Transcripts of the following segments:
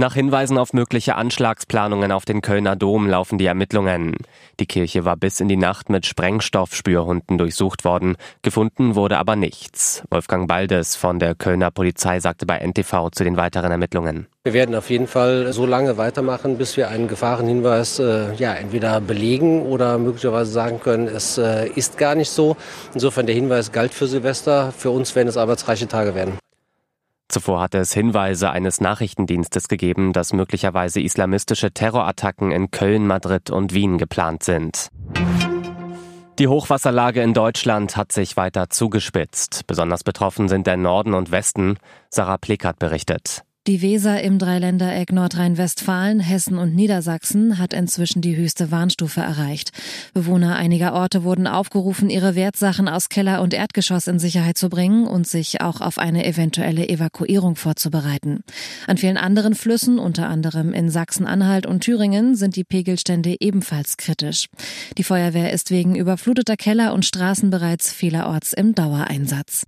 Nach Hinweisen auf mögliche Anschlagsplanungen auf den Kölner Dom laufen die Ermittlungen. Die Kirche war bis in die Nacht mit Sprengstoffspürhunden durchsucht worden. Gefunden wurde aber nichts. Wolfgang Baldes von der Kölner Polizei sagte bei NTV zu den weiteren Ermittlungen. Wir werden auf jeden Fall so lange weitermachen, bis wir einen Gefahrenhinweis äh, ja, entweder belegen oder möglicherweise sagen können, es äh, ist gar nicht so. Insofern der Hinweis galt für Silvester. Für uns werden es arbeitsreiche Tage werden. Zuvor hatte es Hinweise eines Nachrichtendienstes gegeben, dass möglicherweise islamistische Terrorattacken in Köln, Madrid und Wien geplant sind. Die Hochwasserlage in Deutschland hat sich weiter zugespitzt. Besonders betroffen sind der Norden und Westen. Sarah Plickert berichtet. Die Weser im Dreiländereck Nordrhein-Westfalen, Hessen und Niedersachsen hat inzwischen die höchste Warnstufe erreicht. Bewohner einiger Orte wurden aufgerufen, ihre Wertsachen aus Keller und Erdgeschoss in Sicherheit zu bringen und sich auch auf eine eventuelle Evakuierung vorzubereiten. An vielen anderen Flüssen, unter anderem in Sachsen-Anhalt und Thüringen, sind die Pegelstände ebenfalls kritisch. Die Feuerwehr ist wegen überfluteter Keller und Straßen bereits vielerorts im Dauereinsatz.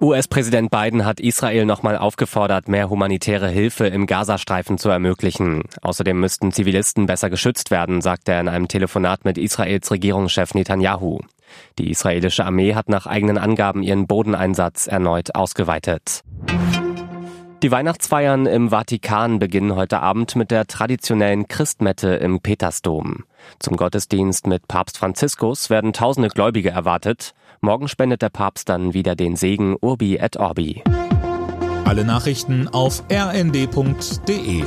US-Präsident Biden hat Israel nochmal aufgefordert, mehr humanitäre Hilfe im Gazastreifen zu ermöglichen. Außerdem müssten Zivilisten besser geschützt werden, sagte er in einem Telefonat mit Israels Regierungschef Netanyahu. Die israelische Armee hat nach eigenen Angaben ihren Bodeneinsatz erneut ausgeweitet. Die Weihnachtsfeiern im Vatikan beginnen heute Abend mit der traditionellen Christmette im Petersdom. Zum Gottesdienst mit Papst Franziskus werden tausende Gläubige erwartet. Morgen spendet der Papst dann wieder den Segen Urbi et Orbi. Alle Nachrichten auf rnd.de